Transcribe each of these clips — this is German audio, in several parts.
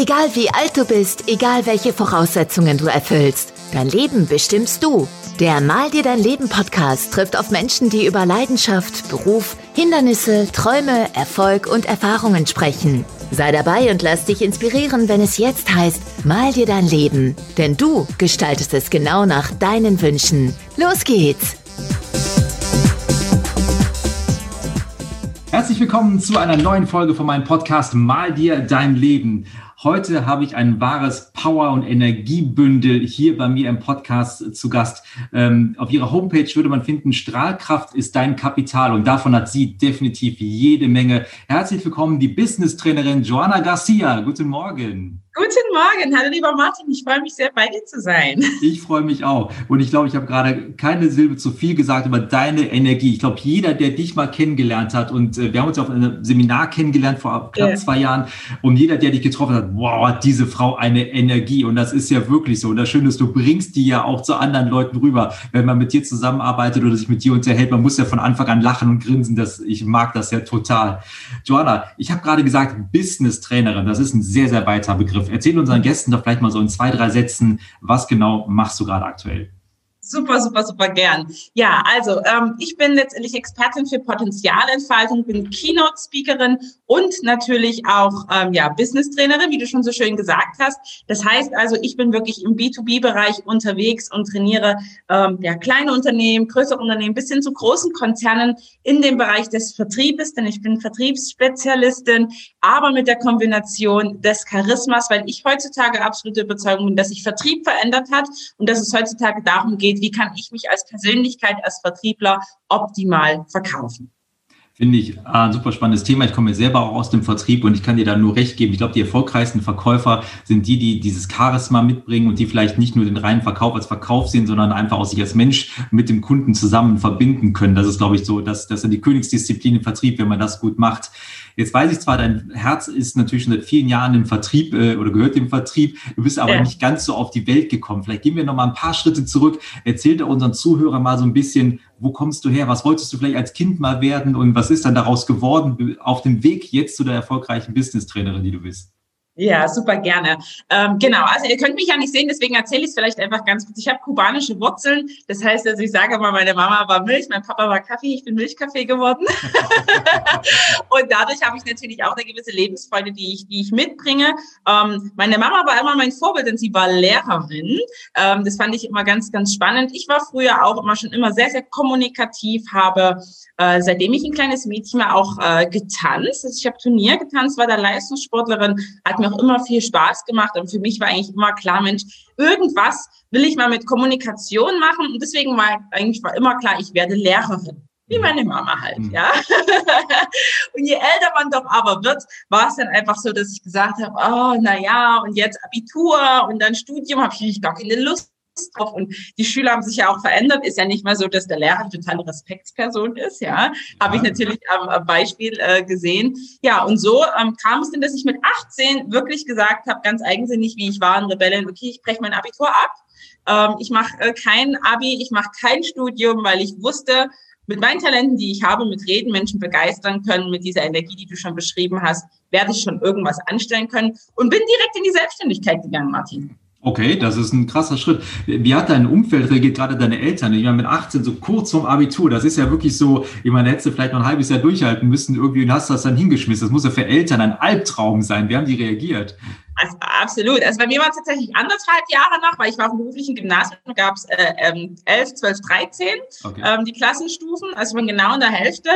Egal wie alt du bist, egal welche Voraussetzungen du erfüllst, dein Leben bestimmst du. Der Mal dir dein Leben Podcast trifft auf Menschen, die über Leidenschaft, Beruf, Hindernisse, Träume, Erfolg und Erfahrungen sprechen. Sei dabei und lass dich inspirieren, wenn es jetzt heißt, mal dir dein Leben. Denn du gestaltest es genau nach deinen Wünschen. Los geht's! Herzlich willkommen zu einer neuen Folge von meinem Podcast Mal dir dein Leben. Heute habe ich ein wahres Power- und Energiebündel hier bei mir im Podcast zu Gast. Ähm, auf ihrer Homepage würde man finden, Strahlkraft ist dein Kapital und davon hat sie definitiv jede Menge. Herzlich willkommen, die Business-Trainerin Joanna Garcia. Guten Morgen. Guten Morgen, hallo lieber Martin, ich freue mich sehr, bei dir zu sein. Ich freue mich auch. Und ich glaube, ich habe gerade keine Silbe zu viel gesagt über deine Energie. Ich glaube, jeder, der dich mal kennengelernt hat, und äh, wir haben uns auf einem Seminar kennengelernt vor knapp ja. zwei Jahren, und jeder, der dich getroffen hat, wow, hat diese Frau eine Energie. Und das ist ja wirklich so. Und das Schöne ist, du bringst die ja auch zu anderen Leuten rüber, wenn man mit dir zusammenarbeitet oder sich mit dir unterhält. Man muss ja von Anfang an lachen und grinsen. Das, ich mag das ja total. Joanna, ich habe gerade gesagt, Business-Trainerin, das ist ein sehr, sehr weiter Begriff. Erzähl unseren Gästen doch vielleicht mal so in zwei, drei Sätzen, was genau machst du gerade aktuell? Super, super, super gern. Ja, also ähm, ich bin letztendlich Expertin für Potenzialentfaltung, bin Keynote-Speakerin und natürlich auch ähm, ja, Business-Trainerin, wie du schon so schön gesagt hast. Das heißt also, ich bin wirklich im B2B-Bereich unterwegs und trainiere ähm, ja, kleine Unternehmen, größere Unternehmen bis hin zu großen Konzernen in dem Bereich des Vertriebes, denn ich bin Vertriebsspezialistin, aber mit der Kombination des Charismas, weil ich heutzutage absolute Überzeugung bin, dass sich Vertrieb verändert hat und dass es heutzutage darum geht, wie kann ich mich als Persönlichkeit, als Vertriebler optimal verkaufen. Finde ich ein super spannendes Thema. Ich komme selber auch aus dem Vertrieb und ich kann dir da nur recht geben. Ich glaube, die erfolgreichsten Verkäufer sind die, die dieses Charisma mitbringen und die vielleicht nicht nur den reinen Verkauf als Verkauf sehen, sondern einfach auch sich als Mensch mit dem Kunden zusammen verbinden können. Das ist, glaube ich, so, dass das ist die Königsdisziplin im Vertrieb, wenn man das gut macht. Jetzt weiß ich zwar, dein Herz ist natürlich schon seit vielen Jahren im Vertrieb äh, oder gehört dem Vertrieb. Du bist aber ja. nicht ganz so auf die Welt gekommen. Vielleicht gehen wir noch mal ein paar Schritte zurück. Erzähl dir unseren Zuhörern mal so ein bisschen, wo kommst du her? Was wolltest du vielleicht als Kind mal werden und was ist dann daraus geworden auf dem Weg jetzt zu der erfolgreichen Business-Trainerin, die du bist? Ja, super gerne. Ähm, genau, also ihr könnt mich ja nicht sehen, deswegen erzähle ich es vielleicht einfach ganz kurz. Ich habe kubanische Wurzeln, das heißt, also ich sage mal, meine Mama war Milch, mein Papa war Kaffee, ich bin Milchkaffee geworden. und dadurch habe ich natürlich auch eine gewisse Lebensfreude, die ich, die ich mitbringe. Ähm, meine Mama war immer mein Vorbild, denn sie war Lehrerin. Ähm, das fand ich immer ganz, ganz spannend. Ich war früher auch immer schon immer sehr, sehr kommunikativ, habe äh, seitdem ich ein kleines Mädchen war auch äh, getanzt. Also ich habe Turnier getanzt, war da Leistungssportlerin, hat mir auch immer viel Spaß gemacht. Und für mich war eigentlich immer klar, Mensch, irgendwas will ich mal mit Kommunikation machen. Und deswegen war eigentlich war immer klar, ich werde Lehrerin. Wie meine Mama halt, mhm. ja. und je älter man doch aber wird, war es dann einfach so, dass ich gesagt habe, oh, na ja, und jetzt Abitur und dann Studium, habe ich gar keine Lust drauf. Und die Schüler haben sich ja auch verändert. Ist ja nicht mehr so, dass der Lehrer eine totale Respektsperson ist. Ja, habe ich natürlich am Beispiel äh, gesehen. Ja, und so ähm, kam es denn, dass ich mit 18 wirklich gesagt habe, ganz eigensinnig, wie ich war, ein Rebellen, okay, ich breche mein Abitur ab. Ähm, ich mache äh, kein Abi, ich mache kein Studium, weil ich wusste, mit meinen Talenten, die ich habe, mit Reden Menschen begeistern können, mit dieser Energie, die du schon beschrieben hast, werde ich schon irgendwas anstellen können und bin direkt in die Selbstständigkeit gegangen, Martin. Okay, das ist ein krasser Schritt. Wie hat dein Umfeld reagiert, gerade deine Eltern? Ich meine, mit 18, so kurz vorm Abitur, das ist ja wirklich so, ich meine, hättest du vielleicht noch ein halbes Jahr durchhalten müssen, irgendwie und hast das dann hingeschmissen. Das muss ja für Eltern ein Albtraum sein. Wie haben die reagiert? Also, absolut. Also bei mir war es tatsächlich anderthalb Jahre noch, weil ich war auf dem beruflichen Gymnasium, da gab es äh, ähm, 11, 12, 13 okay. ähm, die Klassenstufen, also von genau in der Hälfte.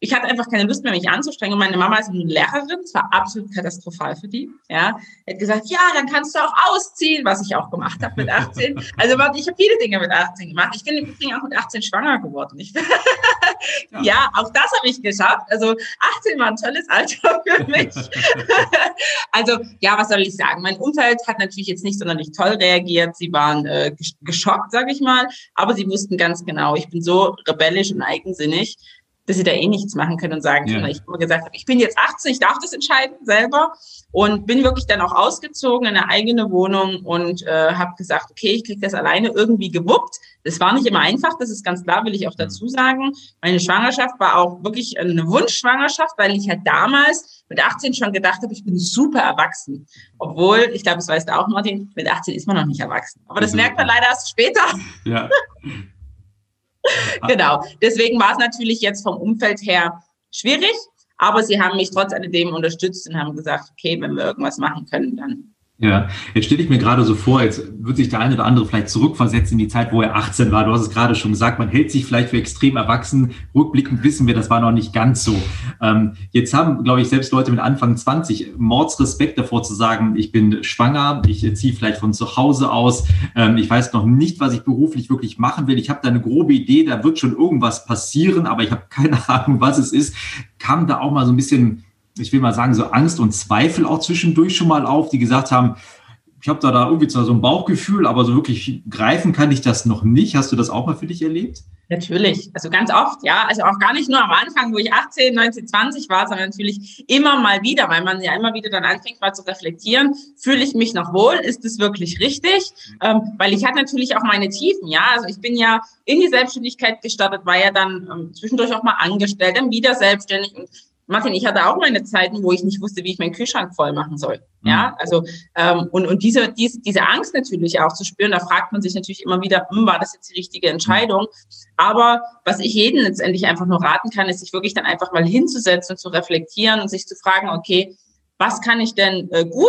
Ich hatte einfach keine Lust mehr, mich anzustrengen. Und meine Mama ist eine Lehrerin, es war absolut katastrophal für die. Ja, hat gesagt, ja, dann kannst du auch ausziehen, was ich auch gemacht habe mit 18. Also ich habe viele Dinge mit 18 gemacht. Ich bin im Übrigen auch mit 18 schwanger geworden. Ja. ja. auch das habe ich geschafft. Also 18 war ein tolles Alter für mich. also ja, was soll ich sagen? Mein Umfeld hat natürlich jetzt nicht sonderlich toll reagiert. Sie waren äh, geschockt, sage ich mal, aber sie wussten ganz genau, ich bin so rebellisch und eigensinnig dass sie da eh nichts machen können und sagen können. Ja. Ich habe gesagt, ich bin jetzt 18, ich darf das entscheiden selber und bin wirklich dann auch ausgezogen in eine eigene Wohnung und äh, habe gesagt, okay, ich kriege das alleine irgendwie gewuppt. Das war nicht immer einfach, das ist ganz klar, will ich auch dazu sagen. Meine Schwangerschaft war auch wirklich eine Wunschschwangerschaft, weil ich halt damals mit 18 schon gedacht habe, ich bin super erwachsen. Obwohl, ich glaube, das weißt du auch, Martin, mit 18 ist man noch nicht erwachsen. Aber das merkt man leider erst später. Ja. genau. Deswegen war es natürlich jetzt vom Umfeld her schwierig, aber sie haben mich trotz alledem unterstützt und haben gesagt, okay, wenn wir irgendwas machen können, dann ja, jetzt stelle ich mir gerade so vor, jetzt wird sich der eine oder andere vielleicht zurückversetzen in die Zeit, wo er 18 war. Du hast es gerade schon gesagt, man hält sich vielleicht für extrem erwachsen. Rückblickend wissen wir, das war noch nicht ganz so. Ähm, jetzt haben, glaube ich, selbst Leute mit Anfang 20 Mordsrespekt davor zu sagen, ich bin schwanger, ich ziehe vielleicht von zu Hause aus, ähm, ich weiß noch nicht, was ich beruflich wirklich machen will. Ich habe da eine grobe Idee, da wird schon irgendwas passieren, aber ich habe keine Ahnung, was es ist. Kam da auch mal so ein bisschen ich will mal sagen, so Angst und Zweifel auch zwischendurch schon mal auf, die gesagt haben, ich habe da, da irgendwie so ein Bauchgefühl, aber so wirklich greifen kann ich das noch nicht. Hast du das auch mal für dich erlebt? Natürlich, also ganz oft, ja. Also auch gar nicht nur am Anfang, wo ich 18, 19, 20 war, sondern natürlich immer mal wieder, weil man ja immer wieder dann anfängt, mal zu reflektieren, fühle ich mich noch wohl, ist es wirklich richtig? Ähm, weil ich hatte natürlich auch meine Tiefen, ja. Also ich bin ja in die Selbstständigkeit gestartet, war ja dann ähm, zwischendurch auch mal angestellt, dann wieder selbstständig und Martin, ich hatte auch meine Zeiten, wo ich nicht wusste, wie ich meinen Kühlschrank voll machen soll. Ja, mhm. also ähm, und, und diese, diese, diese Angst natürlich auch zu spüren, da fragt man sich natürlich immer wieder, hm, war das jetzt die richtige Entscheidung? Aber was ich jedem letztendlich einfach nur raten kann, ist, sich wirklich dann einfach mal hinzusetzen und zu reflektieren und sich zu fragen, okay, was kann ich denn äh, gut,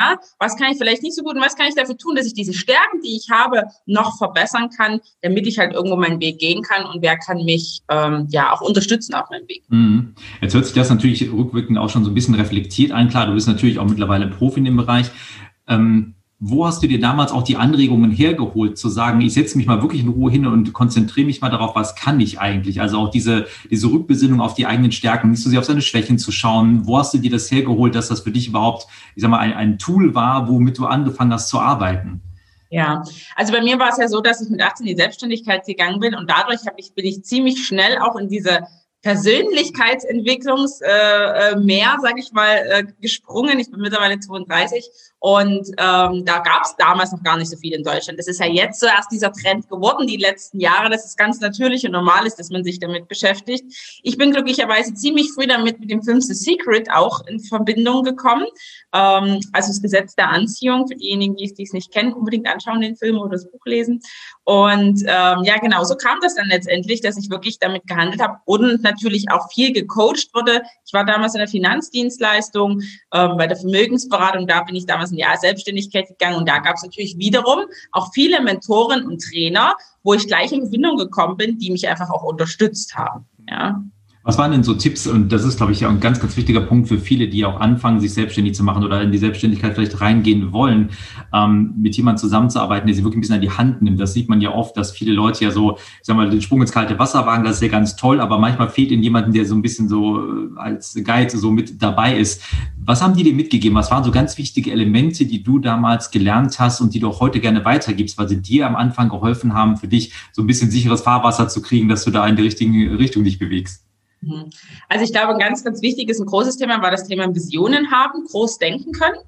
ja? was kann ich vielleicht nicht so gut und was kann ich dafür tun, dass ich diese Stärken, die ich habe, noch verbessern kann, damit ich halt irgendwo meinen Weg gehen kann und wer kann mich ähm, ja auch unterstützen auf meinem Weg. Mhm. Jetzt hört sich das natürlich rückwirkend auch schon so ein bisschen reflektiert an. Klar, du bist natürlich auch mittlerweile Profi in dem Bereich. Ähm, wo hast du dir damals auch die Anregungen hergeholt, zu sagen, ich setze mich mal wirklich in Ruhe hin und konzentriere mich mal darauf, was kann ich eigentlich? Also auch diese, diese Rückbesinnung auf die eigenen Stärken, nicht so sehr auf seine Schwächen zu schauen. Wo hast du dir das hergeholt, dass das für dich überhaupt, ich sag mal, ein, ein Tool war, womit du angefangen hast zu arbeiten? Ja, also bei mir war es ja so, dass ich mit 18 in die Selbstständigkeit gegangen bin und dadurch habe ich, bin ich ziemlich schnell auch in diese Persönlichkeitsentwicklungs äh, äh, sage ich mal, äh, gesprungen. Ich bin mittlerweile 32 und ähm, da gab es damals noch gar nicht so viel in Deutschland. Das ist ja jetzt so erst dieser Trend geworden, die letzten Jahre, dass es ganz natürlich und normal ist, dass man sich damit beschäftigt. Ich bin glücklicherweise ziemlich früh damit mit dem Film The Secret auch in Verbindung gekommen. Ähm, also das Gesetz der Anziehung, für diejenigen, die es nicht kennen, unbedingt anschauen den Film oder das Buch lesen. Und ähm, ja, genau, so kam das dann letztendlich, dass ich wirklich damit gehandelt habe und natürlich auch viel gecoacht wurde. Ich war damals in der Finanzdienstleistung, ähm, bei der Vermögensberatung, da bin ich damals in die Selbstständigkeit gegangen und da gab es natürlich wiederum auch viele Mentoren und Trainer, wo ich gleich in Verbindung gekommen bin, die mich einfach auch unterstützt haben. Ja. Was waren denn so Tipps? Und das ist, glaube ich, ja ein ganz, ganz wichtiger Punkt für viele, die auch anfangen, sich selbstständig zu machen oder in die Selbstständigkeit vielleicht reingehen wollen, ähm, mit jemandem zusammenzuarbeiten, der sie wirklich ein bisschen an die Hand nimmt. Das sieht man ja oft, dass viele Leute ja so, ich sag mal, den Sprung ins kalte Wasser wagen, das ist ja ganz toll, aber manchmal fehlt ihnen jemanden, der so ein bisschen so äh, als Guide so mit dabei ist. Was haben die dir mitgegeben? Was waren so ganz wichtige Elemente, die du damals gelernt hast und die du auch heute gerne weitergibst, weil sie dir am Anfang geholfen haben, für dich so ein bisschen sicheres Fahrwasser zu kriegen, dass du da in die richtige Richtung dich bewegst? Mhm. Also ich glaube, ein ganz, ganz wichtiges, ein großes Thema war das Thema Visionen haben, groß denken können.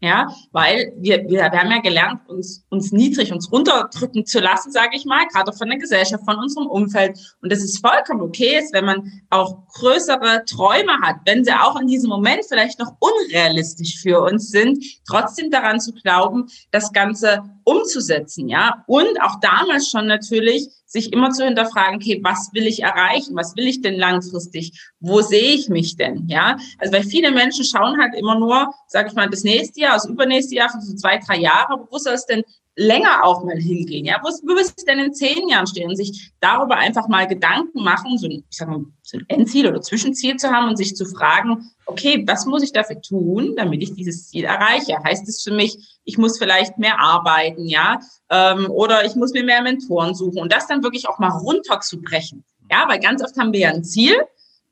Ja, weil wir, wir, haben ja gelernt, uns, uns niedrig, uns runterdrücken zu lassen, sage ich mal, gerade von der Gesellschaft, von unserem Umfeld. Und das ist vollkommen okay ist, wenn man auch größere Träume hat, wenn sie auch in diesem Moment vielleicht noch unrealistisch für uns sind, trotzdem daran zu glauben, das Ganze umzusetzen, ja. Und auch damals schon natürlich sich immer zu hinterfragen, okay, was will ich erreichen? Was will ich denn langfristig? Wo sehe ich mich denn? Ja, also weil viele Menschen schauen halt immer nur, sage ich mal, das nächste Jahr, das übernächste Jahr, für so zwei, drei Jahre, aber wo soll es denn länger auch mal hingehen. Ja, wo, wo wirst du denn in zehn Jahren stehen? Und sich darüber einfach mal Gedanken machen, so ein, ich sag mal, so ein Endziel oder Zwischenziel zu haben und sich zu fragen, okay, was muss ich dafür tun, damit ich dieses Ziel erreiche? Heißt es für mich, ich muss vielleicht mehr arbeiten, ja, ähm, oder ich muss mir mehr Mentoren suchen und das dann wirklich auch mal runterzubrechen. Ja, weil ganz oft haben wir ja ein Ziel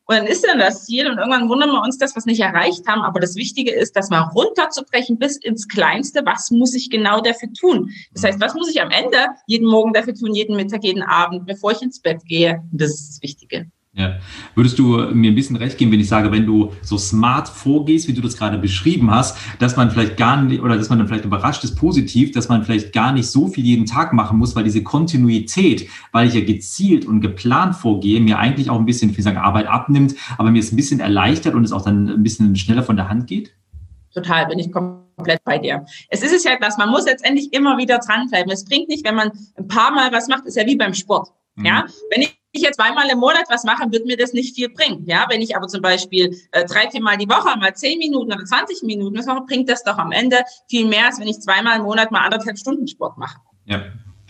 und dann ist dann das Ziel und irgendwann wundern wir uns, dass wir es nicht erreicht haben. Aber das Wichtige ist, das mal runterzubrechen bis ins Kleinste. Was muss ich genau dafür tun? Das heißt, was muss ich am Ende jeden Morgen dafür tun, jeden Mittag, jeden Abend, bevor ich ins Bett gehe? Das ist das Wichtige. Ja. Würdest du mir ein bisschen recht geben, wenn ich sage, wenn du so smart vorgehst, wie du das gerade beschrieben hast, dass man vielleicht gar nicht, oder dass man dann vielleicht überrascht ist positiv, dass man vielleicht gar nicht so viel jeden Tag machen muss, weil diese Kontinuität, weil ich ja gezielt und geplant vorgehe, mir eigentlich auch ein bisschen, wie sagen, Arbeit abnimmt, aber mir es ein bisschen erleichtert und es auch dann ein bisschen schneller von der Hand geht? Total, bin ich komplett bei dir. Es ist es ja etwas, man muss letztendlich immer wieder dranbleiben. Es bringt nicht, wenn man ein paar Mal was macht, ist ja wie beim Sport. Mhm. Ja, wenn ich ich jetzt zweimal im Monat was mache, wird mir das nicht viel bringen. Ja, wenn ich aber zum Beispiel äh, drei, vier Mal die Woche mal zehn Minuten oder 20 Minuten was mache, bringt das doch am Ende viel mehr, als wenn ich zweimal im Monat mal anderthalb Stunden Sport mache. Ja,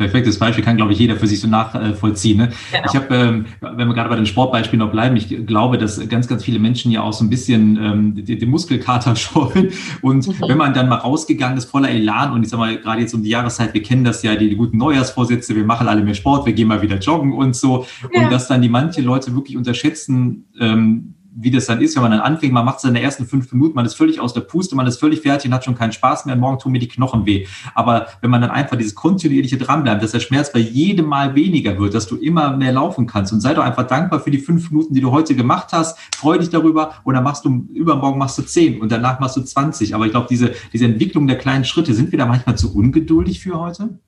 perfektes Beispiel kann, glaube ich, jeder für sich so nachvollziehen. Ne? Genau. Ich habe, ähm, wenn wir gerade bei den Sportbeispielen noch bleiben, ich glaube, dass ganz, ganz viele Menschen ja auch so ein bisschen ähm, den, Muskelkater scheuen. Und mhm. wenn man dann mal rausgegangen ist, voller Elan und ich sag mal, gerade jetzt um die Jahreszeit, wir kennen das ja, die, die guten Neujahrsvorsätze, wir machen alle mehr Sport, wir gehen mal wieder joggen und so. Ja. Und dass dann die manche Leute wirklich unterschätzen, ähm, wie das dann ist, wenn man dann anfängt, man macht seine ersten fünf Minuten, man ist völlig aus der Puste, man ist völlig fertig und hat schon keinen Spaß mehr, morgen tun mir die Knochen weh. Aber wenn man dann einfach dieses kontinuierliche dranbleibt, dass der Schmerz bei jedem Mal weniger wird, dass du immer mehr laufen kannst und sei doch einfach dankbar für die fünf Minuten, die du heute gemacht hast, freu dich darüber und dann machst du, übermorgen machst du zehn und danach machst du zwanzig. Aber ich glaube, diese, diese Entwicklung der kleinen Schritte, sind wir da manchmal zu ungeduldig für heute?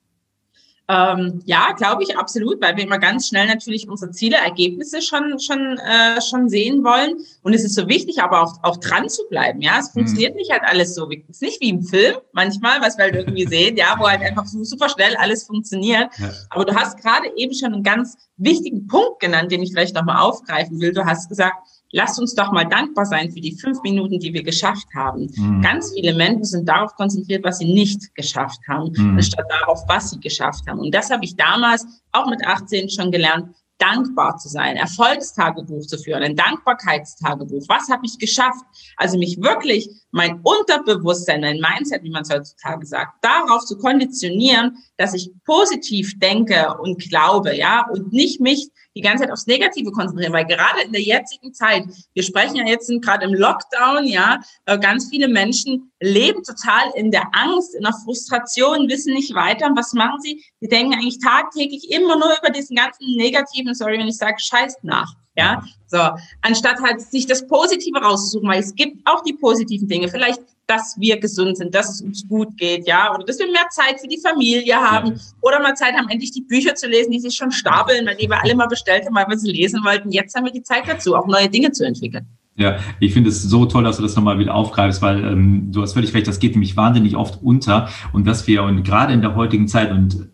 Ähm, ja, glaube ich absolut, weil wir immer ganz schnell natürlich unsere Ziele, Ergebnisse schon schon äh, schon sehen wollen. Und es ist so wichtig, aber auch auch dran zu bleiben. Ja, es funktioniert mhm. nicht halt alles so. Es ist nicht wie im Film manchmal, was wir halt irgendwie sehen, ja, wo halt einfach so super schnell alles funktioniert. Ja. Aber du hast gerade eben schon einen ganz wichtigen Punkt genannt, den ich vielleicht nochmal aufgreifen will. Du hast gesagt, lasst uns doch mal dankbar sein für die fünf Minuten, die wir geschafft haben. Mhm. Ganz viele Menschen sind darauf konzentriert, was sie nicht geschafft haben, mhm. anstatt darauf, was sie geschafft haben. Und das habe ich damals auch mit 18 schon gelernt dankbar zu sein, Erfolgstagebuch zu führen, ein Dankbarkeitstagebuch. Was habe ich geschafft? Also mich wirklich mein Unterbewusstsein, mein Mindset, wie man es heutzutage sagt, darauf zu konditionieren, dass ich positiv denke und glaube, ja, und nicht mich die ganze Zeit aufs Negative konzentrieren, weil gerade in der jetzigen Zeit, wir sprechen ja jetzt gerade im Lockdown, ja, äh, ganz viele Menschen leben total in der Angst, in der Frustration, wissen nicht weiter. Und was machen sie? Sie denken eigentlich tagtäglich immer nur über diesen ganzen negativen, sorry, wenn ich sage, Scheiß nach. Ja, so, anstatt halt sich das Positive rauszusuchen, weil es gibt auch die positiven Dinge. Vielleicht, dass wir gesund sind, dass es uns gut geht, ja, oder dass wir mehr Zeit für die Familie haben oder mal Zeit haben, endlich die Bücher zu lesen, die sich schon stapeln, weil die wir alle mal bestellt haben, weil wir sie lesen wollten. Jetzt haben wir die Zeit dazu, auch neue Dinge zu entwickeln. Ja, ich finde es so toll, dass du das nochmal wieder aufgreifst, weil ähm, du hast völlig recht, das geht nämlich wahnsinnig oft unter und dass wir und gerade in der heutigen Zeit und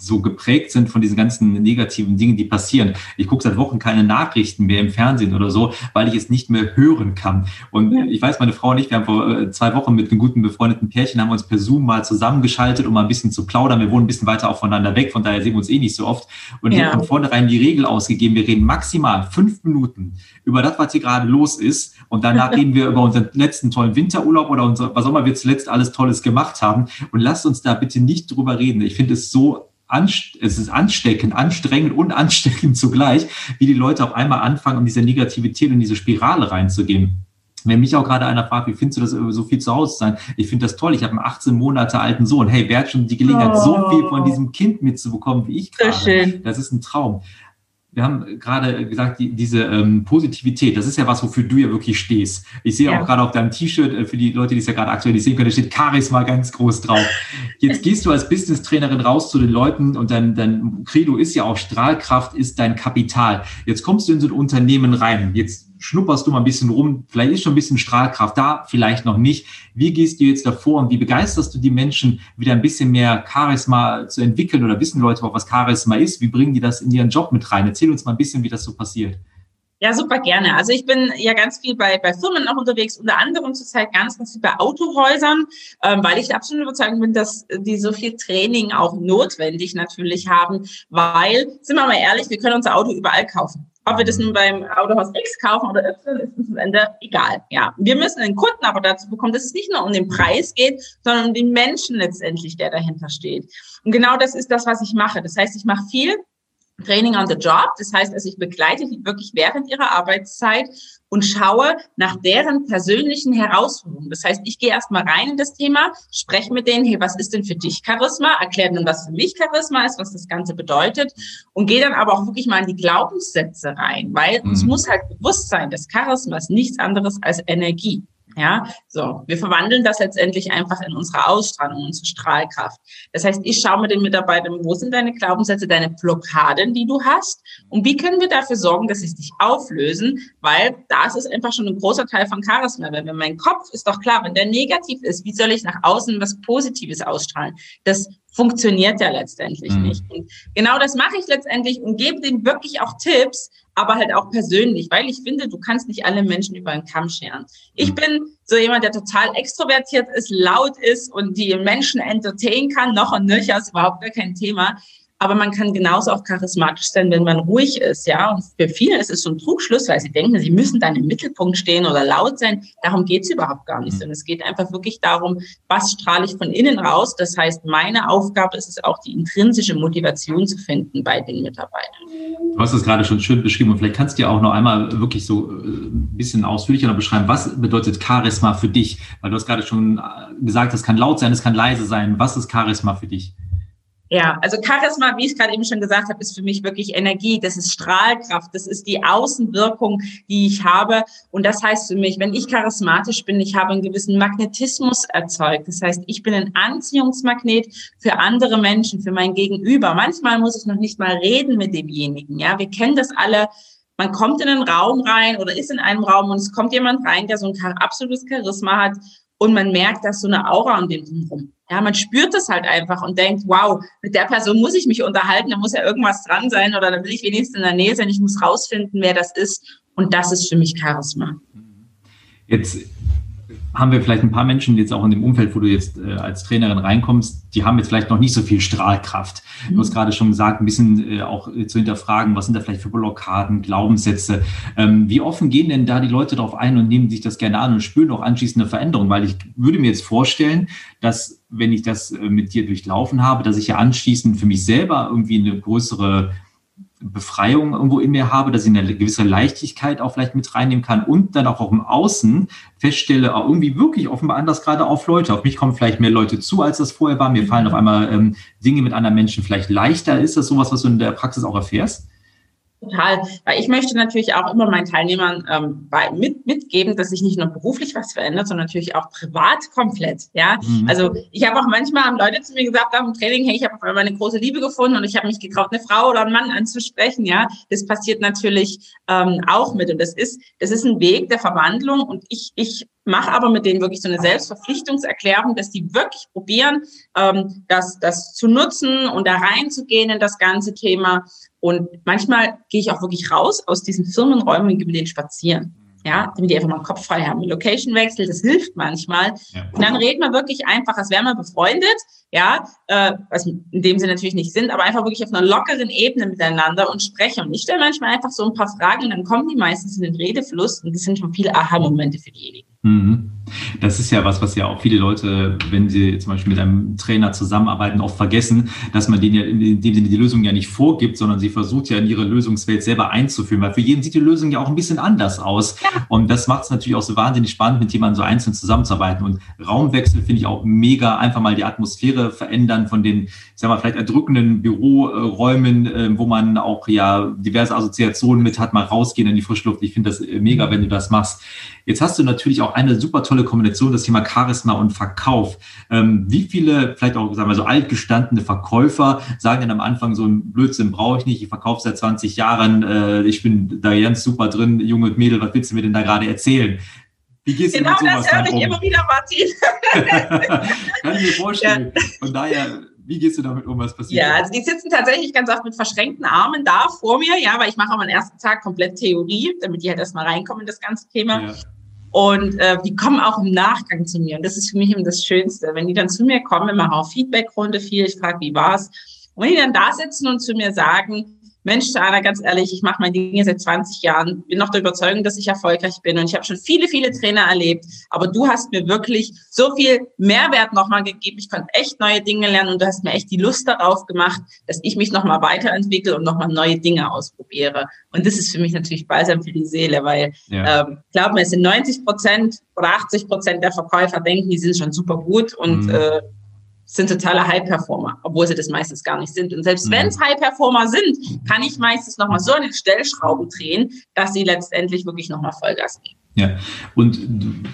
so geprägt sind von diesen ganzen negativen Dingen, die passieren. Ich gucke seit Wochen keine Nachrichten mehr im Fernsehen oder so, weil ich es nicht mehr hören kann. Und ja. ich weiß, meine Frau und ich, wir haben vor äh, zwei Wochen mit einem guten befreundeten Pärchen, haben uns per Zoom mal zusammengeschaltet, um mal ein bisschen zu plaudern. Wir wohnen ein bisschen weiter auch voneinander weg, von daher sehen wir uns eh nicht so oft. Und ja. ich habe von vornherein die Regel ausgegeben, wir reden maximal fünf Minuten über das, was hier gerade los ist. Und danach reden wir über unseren letzten tollen Winterurlaub oder unser, was auch immer wir zuletzt alles Tolles gemacht haben. Und lasst uns da bitte nicht drüber reden. Ich finde es so es ist ansteckend, anstrengend und ansteckend zugleich, wie die Leute auf einmal anfangen, um diese Negativität und diese Spirale reinzugehen. Wenn mich auch gerade einer fragt, wie findest du das, so viel zu Hause zu sein? Ich finde das toll. Ich habe einen 18 Monate alten Sohn. Hey, wer hat schon die Gelegenheit, oh. so viel von diesem Kind mitzubekommen, wie ich gerade? Das ist ein Traum wir haben gerade gesagt, die, diese ähm, Positivität, das ist ja was, wofür du ja wirklich stehst. Ich sehe ja. auch gerade auf deinem T-Shirt, äh, für die Leute, die es ja gerade aktuell nicht sehen können, da steht Charisma ganz groß drauf. Jetzt gehst du als Business-Trainerin raus zu den Leuten und dein, dein Credo ist ja auch Strahlkraft ist dein Kapital. Jetzt kommst du in so ein Unternehmen rein. Jetzt schnupperst du mal ein bisschen rum, vielleicht ist schon ein bisschen Strahlkraft da, vielleicht noch nicht. Wie gehst du jetzt davor und wie begeisterst du die Menschen, wieder ein bisschen mehr Charisma zu entwickeln oder wissen Leute auch, was Charisma ist? Wie bringen die das in ihren Job mit rein? Erzähl uns mal ein bisschen, wie das so passiert. Ja, super gerne. Also ich bin ja ganz viel bei, bei Firmen auch unterwegs, unter anderem zurzeit ganz, ganz viel bei Autohäusern, ähm, weil ich absolut überzeugt bin, dass die so viel Training auch notwendig natürlich haben, weil, sind wir mal ehrlich, wir können unser Auto überall kaufen. Ob wir das nun beim Autohaus X kaufen oder Y, ist uns am Ende egal. Ja, wir müssen den Kunden aber dazu bekommen, dass es nicht nur um den Preis geht, sondern um den Menschen letztendlich, der dahinter steht. Und genau das ist das, was ich mache. Das heißt, ich mache viel Training on the Job. Das heißt, also ich begleite die wirklich während ihrer Arbeitszeit und schaue nach deren persönlichen Herausforderungen. Das heißt, ich gehe erstmal rein in das Thema, spreche mit denen, hey, was ist denn für dich Charisma? Erkläre dann, was für mich Charisma ist, was das Ganze bedeutet und gehe dann aber auch wirklich mal in die Glaubenssätze rein, weil mhm. es muss halt bewusst sein, dass Charisma ist nichts anderes als Energie. Ja, so. Wir verwandeln das letztendlich einfach in unsere Ausstrahlung, unsere Strahlkraft. Das heißt, ich schaue mit den Mitarbeitern, wo sind deine Glaubenssätze, deine Blockaden, die du hast? Und wie können wir dafür sorgen, dass sie sich auflösen? Weil das ist einfach schon ein großer Teil von Charisma. Wenn mein Kopf ist doch klar, wenn der negativ ist, wie soll ich nach außen was Positives ausstrahlen? Das funktioniert ja letztendlich mhm. nicht. Und genau das mache ich letztendlich und gebe denen wirklich auch Tipps, aber halt auch persönlich, weil ich finde, du kannst nicht alle Menschen über einen Kamm scheren. Ich mhm. bin so jemand, der total extrovertiert ist, laut ist und die Menschen entertainen kann, noch und nöcher, ist überhaupt gar kein Thema aber man kann genauso auch charismatisch sein, wenn man ruhig ist, ja. Und für viele ist es so ein Trugschluss, weil sie denken, sie müssen dann im Mittelpunkt stehen oder laut sein. Darum geht es überhaupt gar nicht, sondern es geht einfach wirklich darum, was strahle ich von innen raus. Das heißt, meine Aufgabe ist es auch, die intrinsische Motivation zu finden bei den Mitarbeitern. Du hast es gerade schon schön beschrieben und vielleicht kannst du ja auch noch einmal wirklich so äh, ein bisschen ausführlicher beschreiben, was bedeutet Charisma für dich? Weil du hast gerade schon äh, gesagt, es kann laut sein, es kann leise sein. Was ist Charisma für dich? Ja, also Charisma, wie ich gerade eben schon gesagt habe, ist für mich wirklich Energie, das ist Strahlkraft, das ist die Außenwirkung, die ich habe. Und das heißt für mich, wenn ich charismatisch bin, ich habe einen gewissen Magnetismus erzeugt. Das heißt, ich bin ein Anziehungsmagnet für andere Menschen, für mein Gegenüber. Manchmal muss ich noch nicht mal reden mit demjenigen. Ja, wir kennen das alle. Man kommt in einen Raum rein oder ist in einem Raum und es kommt jemand rein, der so ein absolutes Charisma hat und man merkt, dass so eine Aura um den rum. Ja, man spürt es halt einfach und denkt, wow, mit der Person muss ich mich unterhalten, da muss ja irgendwas dran sein oder da will ich wenigstens in der Nähe sein, ich muss rausfinden, wer das ist. Und das ist für mich Charisma. Jetzt haben wir vielleicht ein paar Menschen jetzt auch in dem Umfeld, wo du jetzt äh, als Trainerin reinkommst, die haben jetzt vielleicht noch nicht so viel Strahlkraft. Mhm. Du hast gerade schon gesagt, ein bisschen äh, auch äh, zu hinterfragen, was sind da vielleicht für Blockaden, Glaubenssätze. Ähm, wie offen gehen denn da die Leute darauf ein und nehmen sich das gerne an und spüren auch anschließende Veränderungen? Weil ich würde mir jetzt vorstellen, dass wenn ich das äh, mit dir durchlaufen habe, dass ich ja anschließend für mich selber irgendwie eine größere Befreiung irgendwo in mir habe, dass ich eine gewisse Leichtigkeit auch vielleicht mit reinnehmen kann und dann auch, auch im Außen feststelle, auch irgendwie wirklich offenbar anders gerade auf Leute. Auf mich kommen vielleicht mehr Leute zu, als das vorher war. Mir fallen auf einmal ähm, Dinge mit anderen Menschen vielleicht leichter. Ist das sowas, was du in der Praxis auch erfährst? Total, weil ich möchte natürlich auch immer meinen Teilnehmern ähm, bei, mit, mitgeben, dass sich nicht nur beruflich was verändert, sondern natürlich auch privat komplett. Ja, mhm. also ich habe auch manchmal haben Leute zu mir gesagt nach dem Training, hey, ich habe auf einmal eine große Liebe gefunden und ich habe mich getraut, eine Frau oder einen Mann anzusprechen. Ja, das passiert natürlich ähm, auch mit und das ist das ist ein Weg der Verwandlung und ich ich mache aber mit denen wirklich so eine Selbstverpflichtungserklärung, dass die wirklich probieren, ähm, das, das zu nutzen und da reinzugehen in das ganze Thema. Und manchmal gehe ich auch wirklich raus aus diesen Firmenräumen und gehe mit denen spazieren. Ja, damit die einfach mal den Kopf frei haben. Location Wechsel, das hilft manchmal. Ja. Und dann reden wir wirklich einfach, als wären wir befreundet, ja, äh, was in dem sie natürlich nicht sind, aber einfach wirklich auf einer lockeren Ebene miteinander und sprechen. Und ich stelle manchmal einfach so ein paar Fragen und dann kommen die meistens in den Redefluss und das sind schon viele Aha-Momente für diejenigen. Mhm. Das ist ja was, was ja auch viele Leute, wenn sie zum Beispiel mit einem Trainer zusammenarbeiten, oft vergessen, dass man denen ja in dem Sinne die Lösung ja nicht vorgibt, sondern sie versucht ja in ihre Lösungswelt selber einzuführen, weil für jeden sieht die Lösung ja auch ein bisschen anders aus. Ja. Und das macht es natürlich auch so wahnsinnig spannend, mit jemandem so einzeln zusammenzuarbeiten. Und Raumwechsel finde ich auch mega, einfach mal die Atmosphäre verändern von den, ich sag mal, vielleicht erdrückenden Büroräumen, äh, wo man auch ja diverse Assoziationen mit hat, mal rausgehen in die Frische Ich finde das mega, wenn du das machst. Jetzt hast du natürlich auch eine super tolle Kombination, das Thema Charisma und Verkauf. Ähm, wie viele, vielleicht auch, sagen wir so, altgestandene Verkäufer sagen dann am Anfang so ein Blödsinn brauche ich nicht, ich verkaufe seit 20 Jahren, äh, ich bin da ganz super drin, junge Mädel, was willst du mir denn da gerade erzählen? Genau das höre ich um? immer wieder, Martin. Kann ich mir vorstellen. Ja. Von daher, wie gehst du damit um? Was passiert? Ja, also die sitzen tatsächlich ganz oft mit verschränkten Armen da vor mir, ja, weil ich mache am ersten Tag komplett Theorie, damit die halt erstmal reinkommen in das ganze Thema. Ja. Und äh, die kommen auch im Nachgang zu mir. Und das ist für mich immer das Schönste. Wenn die dann zu mir kommen, machen auch Feedback-Runde viel, ich frage, wie war's? Und wenn die dann da sitzen und zu mir sagen, Mensch, Anna, ganz ehrlich, ich mache meine Dinge seit 20 Jahren, bin noch der Überzeugung, dass ich erfolgreich bin und ich habe schon viele, viele Trainer erlebt, aber du hast mir wirklich so viel Mehrwert nochmal gegeben. Ich konnte echt neue Dinge lernen und du hast mir echt die Lust darauf gemacht, dass ich mich nochmal weiterentwickle und nochmal neue Dinge ausprobiere. Und das ist für mich natürlich balsam für die Seele, weil, ja. ähm, glaub mir, es sind 90 Prozent oder 80 Prozent der Verkäufer denken, die sind schon super gut und mhm. äh, sind totale High-Performer, obwohl sie das meistens gar nicht sind. Und selbst mhm. wenn es High-Performer sind, kann ich meistens nochmal so an den Stellschrauben drehen, dass sie letztendlich wirklich nochmal Vollgas geben. Ja, und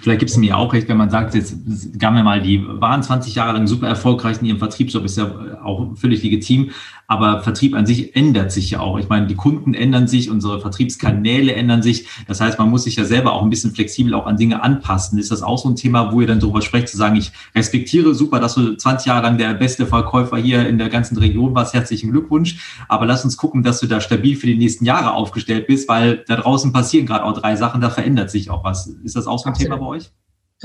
vielleicht gibt es mir auch recht, wenn man sagt, jetzt gaben wir mal, die waren 20 Jahre lang super erfolgreich in ihrem Vertriebsjob, ist ja auch völlig legitim, aber Vertrieb an sich ändert sich ja auch. Ich meine, die Kunden ändern sich, unsere Vertriebskanäle ändern sich. Das heißt, man muss sich ja selber auch ein bisschen flexibel auch an Dinge anpassen. Ist das auch so ein Thema, wo ihr dann darüber sprecht, zu sagen, ich respektiere super, dass du 20 Jahre lang der beste Verkäufer hier in der ganzen Region warst. Herzlichen Glückwunsch. Aber lass uns gucken, dass du da stabil für die nächsten Jahre aufgestellt bist, weil da draußen passieren gerade auch drei Sachen, da verändert sich auch was. Ist das auch so ein Absolut. Thema bei euch?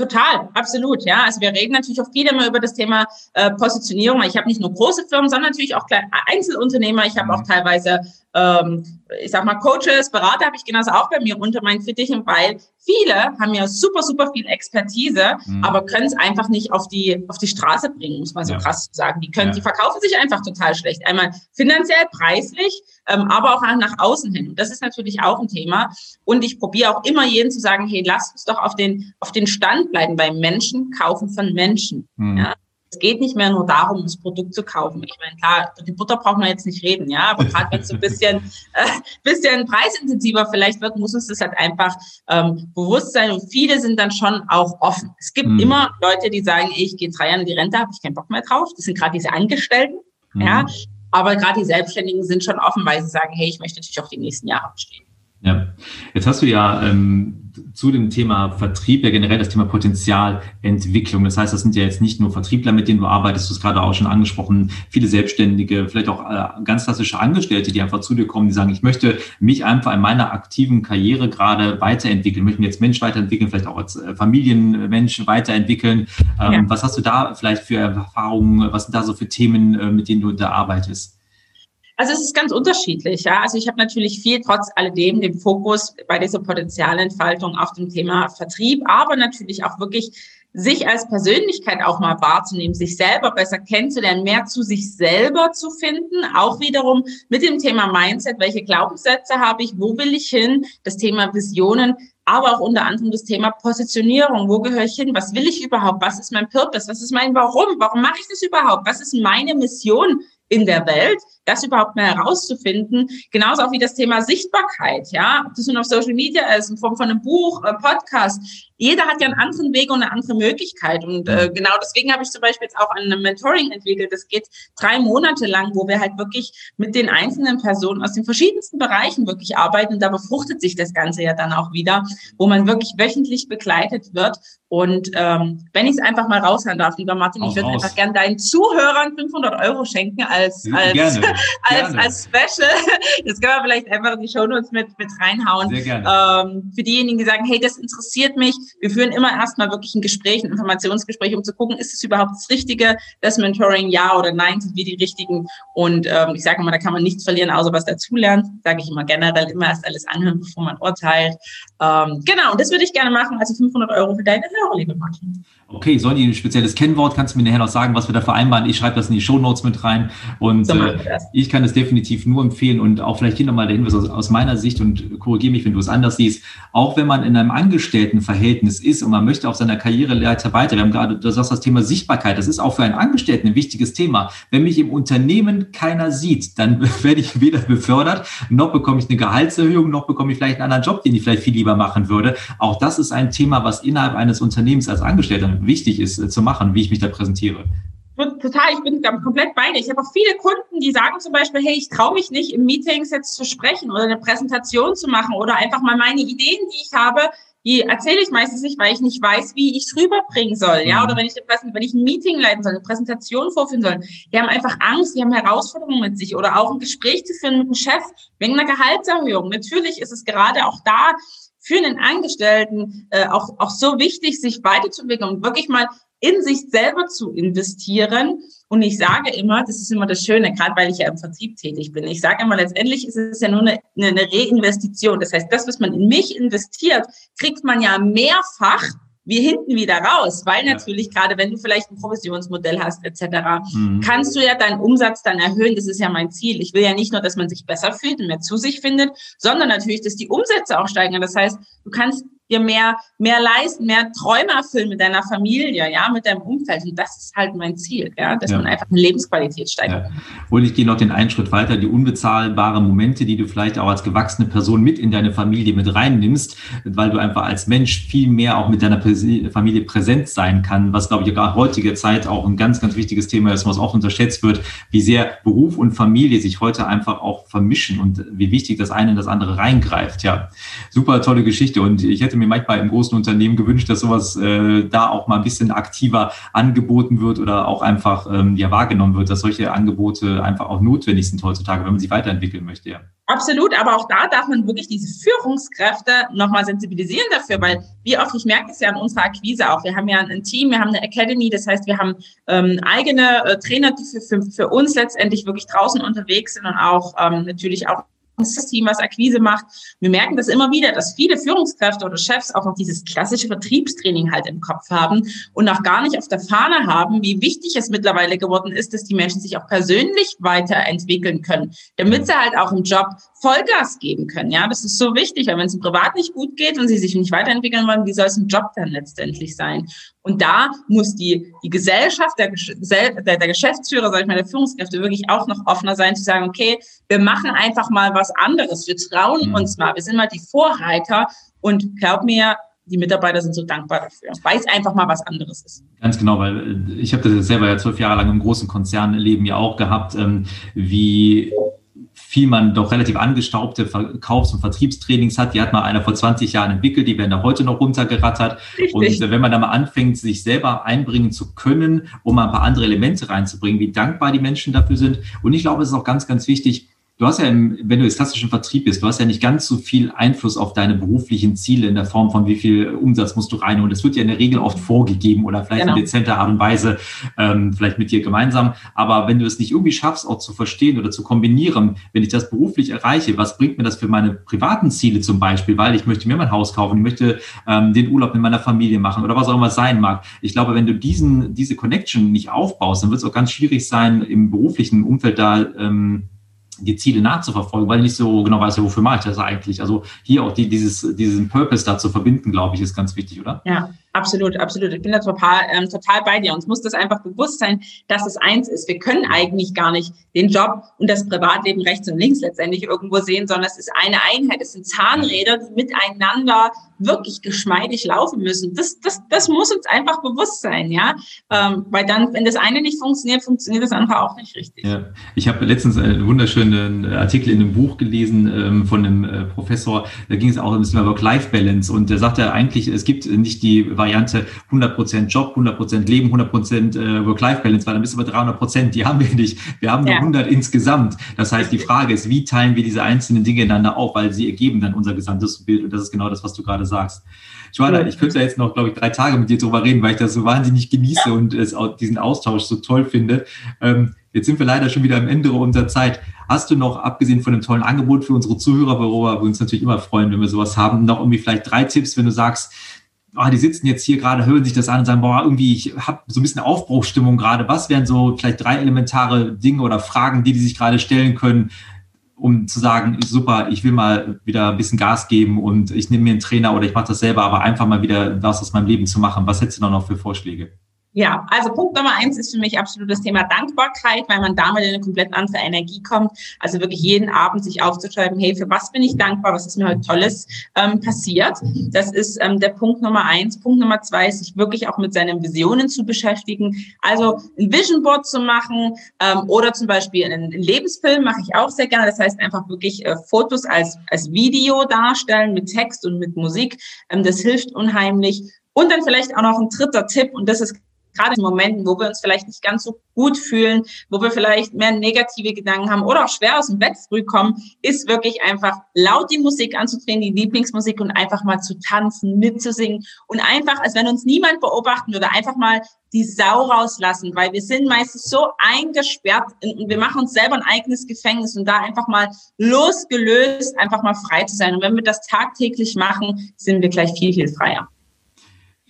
Total, absolut, ja. Also wir reden natürlich auch viel immer über das Thema äh, Positionierung. Ich habe nicht nur große Firmen, sondern natürlich auch Einzelunternehmer. Ich habe auch teilweise ähm, ich sag mal, Coaches, Berater habe ich genauso auch bei mir unter meinen Fittichen, weil viele haben ja super, super viel Expertise, mhm. aber können es einfach nicht auf die, auf die Straße bringen, muss man so ja. krass sagen. Die können, ja. die verkaufen sich einfach total schlecht. Einmal finanziell, preislich, ähm, aber auch nach außen hin. Und das ist natürlich auch ein Thema. Und ich probiere auch immer jeden zu sagen, hey, lasst uns doch auf den, auf den Stand bleiben, weil Menschen kaufen von Menschen. Mhm. Ja? Es geht nicht mehr nur darum, das Produkt zu kaufen. Ich meine, klar, die Butter braucht man jetzt nicht reden, ja, aber gerade wenn es so ein bisschen, äh, bisschen preisintensiver vielleicht wird, muss uns das halt einfach ähm, bewusst sein. Und viele sind dann schon auch offen. Es gibt mhm. immer Leute, die sagen, ich gehe drei Jahre in die Rente, habe ich keinen Bock mehr drauf. Das sind gerade diese Angestellten, mhm. ja. Aber gerade die Selbstständigen sind schon offen, weil sie sagen, hey, ich möchte natürlich auch die nächsten Jahre bestehen. Ja, jetzt hast du ja ähm, zu dem Thema Vertrieb ja generell das Thema Potenzialentwicklung. Das heißt, das sind ja jetzt nicht nur Vertriebler, mit denen du arbeitest, du hast gerade auch schon angesprochen, viele Selbstständige, vielleicht auch äh, ganz klassische Angestellte, die einfach zu dir kommen, die sagen, ich möchte mich einfach in meiner aktiven Karriere gerade weiterentwickeln, möchte mich als Mensch weiterentwickeln, vielleicht auch als äh, Familienmensch weiterentwickeln. Ähm, ja. Was hast du da vielleicht für Erfahrungen, was sind da so für Themen, äh, mit denen du da arbeitest? Also es ist ganz unterschiedlich, ja. Also ich habe natürlich viel trotz alledem den Fokus bei dieser Potenzialentfaltung auf dem Thema Vertrieb, aber natürlich auch wirklich sich als Persönlichkeit auch mal wahrzunehmen, sich selber besser kennenzulernen, mehr zu sich selber zu finden, auch wiederum mit dem Thema Mindset, welche Glaubenssätze habe ich, wo will ich hin, das Thema Visionen, aber auch unter anderem das Thema Positionierung, wo gehöre ich hin, was will ich überhaupt, was ist mein Purpose, was ist mein Warum, warum mache ich das überhaupt, was ist meine Mission in der Welt, das überhaupt mal herauszufinden. Genauso auch wie das Thema Sichtbarkeit, ja, ob das nun auf Social Media ist, in Form von einem Buch, äh, Podcast. Jeder hat ja einen anderen Weg und eine andere Möglichkeit. Und äh, genau deswegen habe ich zum Beispiel jetzt auch ein Mentoring entwickelt. Das geht drei Monate lang, wo wir halt wirklich mit den einzelnen Personen aus den verschiedensten Bereichen wirklich arbeiten. Und da befruchtet sich das Ganze ja dann auch wieder, wo man wirklich wöchentlich begleitet wird. Und ähm, wenn ich es einfach mal raushören darf, lieber Martin, ich würde einfach gerne deinen Zuhörern 500 Euro schenken als, als, gerne als, als Special. Das können wir vielleicht einfach in die Shownotes mit, mit reinhauen. Sehr gerne. Ähm, für diejenigen, die sagen, hey, das interessiert mich. Wir führen immer erstmal wirklich ein Gespräch, ein Informationsgespräch, um zu gucken, ist es überhaupt das Richtige, das Mentoring, ja oder nein, sind wir die Richtigen. Und ähm, ich sage immer, da kann man nichts verlieren, außer was dazulernt. Sage ich immer generell, immer erst alles anhören, bevor man urteilt. Ähm, genau, und das würde ich gerne machen. Also 500 Euro für deine Hörer, liebe Martin. Okay, Sonja, ein spezielles Kennwort. Kannst du mir nachher noch sagen, was wir da vereinbaren? Ich schreibe das in die Show Notes mit rein. Und äh, ich kann es definitiv nur empfehlen und auch vielleicht hier nochmal der Hinweis aus, aus meiner Sicht und korrigiere mich, wenn du es anders siehst. Auch wenn man in einem Angestelltenverhältnis ist und man möchte auf seiner Karriereleiter weiter, wir haben gerade, du sagst das Thema Sichtbarkeit, das ist auch für einen Angestellten ein wichtiges Thema. Wenn mich im Unternehmen keiner sieht, dann werde ich weder befördert, noch bekomme ich eine Gehaltserhöhung, noch bekomme ich vielleicht einen anderen Job, den ich vielleicht viel lieber machen würde. Auch das ist ein Thema, was innerhalb eines Unternehmens als Angestellter wichtig ist äh, zu machen, wie ich mich da präsentiere total, ich bin komplett bei dir. Ich habe auch viele Kunden, die sagen zum Beispiel, hey, ich traue mich nicht, in Meetings jetzt zu sprechen oder eine Präsentation zu machen oder einfach mal meine Ideen, die ich habe, die erzähle ich meistens nicht, weil ich nicht weiß, wie ich es rüberbringen soll, ja, mhm. oder wenn ich, wenn ich ein Meeting leiten soll, eine Präsentation vorführen soll. Die haben einfach Angst, die haben Herausforderungen mit sich oder auch ein Gespräch zu führen mit dem Chef wegen einer Gehaltserhöhung. Natürlich ist es gerade auch da für einen Angestellten äh, auch, auch so wichtig, sich weiterzuentwickeln und wirklich mal in sich selber zu investieren. Und ich sage immer, das ist immer das Schöne, gerade weil ich ja im Vertrieb tätig bin. Ich sage immer, letztendlich ist es ja nur eine, eine Reinvestition. Das heißt, das, was man in mich investiert, kriegt man ja mehrfach wir hinten wieder raus, weil natürlich ja. gerade wenn du vielleicht ein Provisionsmodell hast etc., mhm. kannst du ja deinen Umsatz dann erhöhen. Das ist ja mein Ziel. Ich will ja nicht nur, dass man sich besser fühlt und mehr zu sich findet, sondern natürlich, dass die Umsätze auch steigen. Das heißt, du kannst dir mehr, mehr leisten, mehr Träume erfüllen mit deiner Familie, ja, mit deinem Umfeld. Und das ist halt mein Ziel, ja, dass ja. man einfach eine Lebensqualität steigert. Ja. Und ich gehe noch den einen Schritt weiter, die unbezahlbaren Momente, die du vielleicht auch als gewachsene Person mit in deine Familie mit reinnimmst, weil du einfach als Mensch viel mehr auch mit deiner Familie präsent sein kann, was, glaube ich, gerade heutiger Zeit auch ein ganz, ganz wichtiges Thema ist, was oft unterschätzt wird, wie sehr Beruf und Familie sich heute einfach auch vermischen und wie wichtig das eine in das andere reingreift. Ja, super tolle Geschichte. Und ich hätte mir manchmal im großen Unternehmen gewünscht, dass sowas äh, da auch mal ein bisschen aktiver angeboten wird oder auch einfach ähm, ja wahrgenommen wird, dass solche Angebote einfach auch notwendig sind heutzutage, wenn man sich weiterentwickeln möchte. Ja. Absolut, aber auch da darf man wirklich diese Führungskräfte nochmal sensibilisieren dafür, weil wie oft, ich merke es ja an unserer Akquise auch, wir haben ja ein Team, wir haben eine Academy, das heißt, wir haben ähm, eigene äh, Trainer, die für, für, für uns letztendlich wirklich draußen unterwegs sind und auch ähm, natürlich auch Team, was Akquise macht. Wir merken das immer wieder, dass viele Führungskräfte oder Chefs auch noch dieses klassische Vertriebstraining halt im Kopf haben und auch gar nicht auf der Fahne haben, wie wichtig es mittlerweile geworden ist, dass die Menschen sich auch persönlich weiterentwickeln können, damit sie halt auch im Job Vollgas geben können. Ja, das ist so wichtig, weil wenn es im Privat nicht gut geht und sie sich nicht weiterentwickeln wollen, wie soll es im Job dann letztendlich sein? Und da muss die, die Gesellschaft, der, der, der Geschäftsführer, sag ich mal, der Führungskräfte wirklich auch noch offener sein, zu sagen, okay, wir machen einfach mal was anderes. Wir trauen mhm. uns mal. Wir sind mal die Vorreiter. Und glaub mir, die Mitarbeiter sind so dankbar dafür, weil es einfach mal was anderes ist. Ganz genau, weil äh, ich habe das selber ja zwölf Jahre lang im großen Konzernleben ja auch gehabt, ähm, wie viel man doch relativ angestaubte Verkaufs- und Vertriebstrainings hat. Die hat mal einer vor 20 Jahren entwickelt, die werden da heute noch runtergerattert. Richtig. Und wenn man da mal anfängt, sich selber einbringen zu können, um mal ein paar andere Elemente reinzubringen, wie dankbar die Menschen dafür sind. Und ich glaube, es ist auch ganz, ganz wichtig, du hast ja, im, wenn du jetzt klassischen Vertrieb bist, du hast ja nicht ganz so viel Einfluss auf deine beruflichen Ziele in der Form von wie viel Umsatz musst du rein. Und das wird ja in der Regel oft vorgegeben oder vielleicht genau. in dezenter Art und Weise, ähm, vielleicht mit dir gemeinsam. Aber wenn du es nicht irgendwie schaffst, auch zu verstehen oder zu kombinieren, wenn ich das beruflich erreiche, was bringt mir das für meine privaten Ziele zum Beispiel? Weil ich möchte mir mein Haus kaufen, ich möchte ähm, den Urlaub mit meiner Familie machen oder was auch immer es sein mag. Ich glaube, wenn du diesen, diese Connection nicht aufbaust, dann wird es auch ganz schwierig sein, im beruflichen Umfeld da ähm, die Ziele nachzuverfolgen, weil ich nicht so genau weiß, wofür mache ich das eigentlich. Also hier auch die, dieses, diesen Purpose da zu verbinden, glaube ich, ist ganz wichtig, oder? Ja, Absolut, absolut. Ich bin da total, ähm, total bei dir. Uns muss das einfach bewusst sein, dass es eins ist. Wir können eigentlich gar nicht den Job und das Privatleben rechts und links letztendlich irgendwo sehen, sondern es ist eine Einheit. Es sind Zahnräder, die miteinander wirklich geschmeidig laufen müssen. Das, das, das muss uns einfach bewusst sein, ja. Ähm, weil dann, wenn das eine nicht funktioniert, funktioniert das andere auch nicht richtig. Ja. Ich habe letztens einen wunderschönen Artikel in einem Buch gelesen ähm, von einem äh, Professor. Da ging es auch ein bisschen über Work-Life-Balance und der sagte eigentlich, es gibt nicht die Variante 100% Job, 100% Leben, 100% äh, Work-Life-Balance, weil dann bist du bei 300%. Die haben wir nicht. Wir haben nur ja. 100 insgesamt. Das heißt, die Frage ist, wie teilen wir diese einzelnen Dinge ineinander auf, weil sie ergeben dann unser gesamtes Bild. Und das ist genau das, was du gerade sagst. Joanna, ich könnte jetzt noch, glaube ich, drei Tage mit dir drüber reden, weil ich das so wahnsinnig genieße ja. und es, auch diesen Austausch so toll finde. Ähm, jetzt sind wir leider schon wieder am Ende unserer Zeit. Hast du noch, abgesehen von dem tollen Angebot für unsere Zuhörer, worüber wir uns natürlich immer freuen, wenn wir sowas haben, noch irgendwie vielleicht drei Tipps, wenn du sagst, oh, die sitzen jetzt hier gerade, hören sich das an und sagen, boah, irgendwie, ich habe so ein bisschen Aufbruchstimmung gerade. Was wären so vielleicht drei elementare Dinge oder Fragen, die die sich gerade stellen können, um zu sagen, super, ich will mal wieder ein bisschen Gas geben und ich nehme mir einen Trainer oder ich mache das selber, aber einfach mal wieder was aus meinem Leben zu machen. Was hättest du da noch für Vorschläge? Ja, also Punkt Nummer eins ist für mich absolut das Thema Dankbarkeit, weil man damit in eine komplett andere Energie kommt. Also wirklich jeden Abend sich aufzuschreiben, hey, für was bin ich dankbar, was ist mir heute Tolles ähm, passiert. Das ist ähm, der Punkt Nummer eins. Punkt Nummer zwei ist, sich wirklich auch mit seinen Visionen zu beschäftigen. Also ein Vision Board zu machen ähm, oder zum Beispiel einen, einen Lebensfilm mache ich auch sehr gerne. Das heißt einfach wirklich äh, Fotos als, als Video darstellen mit Text und mit Musik. Ähm, das hilft unheimlich. Und dann vielleicht auch noch ein dritter Tipp, und das ist gerade in Momenten, wo wir uns vielleicht nicht ganz so gut fühlen, wo wir vielleicht mehr negative Gedanken haben oder auch schwer aus dem Bett früh kommen, ist wirklich einfach laut die Musik anzudrehen, die Lieblingsmusik und einfach mal zu tanzen, mitzusingen und einfach, als wenn uns niemand beobachten würde, einfach mal die Sau rauslassen, weil wir sind meistens so eingesperrt und wir machen uns selber ein eigenes Gefängnis und da einfach mal losgelöst, einfach mal frei zu sein. Und wenn wir das tagtäglich machen, sind wir gleich viel, viel freier.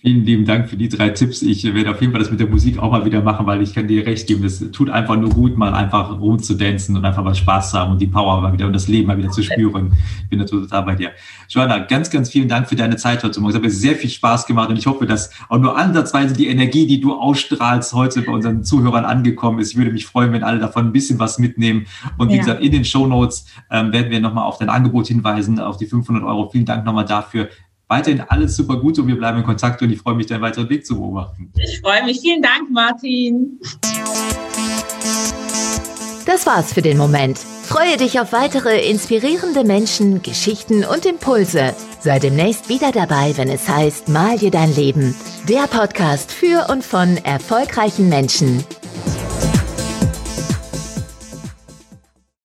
Vielen lieben Dank für die drei Tipps. Ich werde auf jeden Fall das mit der Musik auch mal wieder machen, weil ich kann dir recht geben, es tut einfach nur gut, mal einfach rumzudancen und einfach mal Spaß zu haben und die Power mal wieder und das Leben mal wieder zu spüren. Ich bin da total bei dir. Joanna, ganz, ganz vielen Dank für deine Zeit heute Morgen. Es hat mir sehr viel Spaß gemacht und ich hoffe, dass auch nur ansatzweise die Energie, die du ausstrahlst, heute bei unseren Zuhörern angekommen ist. Ich würde mich freuen, wenn alle davon ein bisschen was mitnehmen. Und wie ja. gesagt, in den Show Notes ähm, werden wir nochmal auf dein Angebot hinweisen, auf die 500 Euro. Vielen Dank nochmal dafür weiterhin alles super gut und wir bleiben in Kontakt und ich freue mich, deinen weiteren Weg zu beobachten. Ich freue mich. Vielen Dank, Martin. Das war's für den Moment. Freue dich auf weitere inspirierende Menschen, Geschichten und Impulse. Sei demnächst wieder dabei, wenn es heißt Mal dir dein Leben. Der Podcast für und von erfolgreichen Menschen.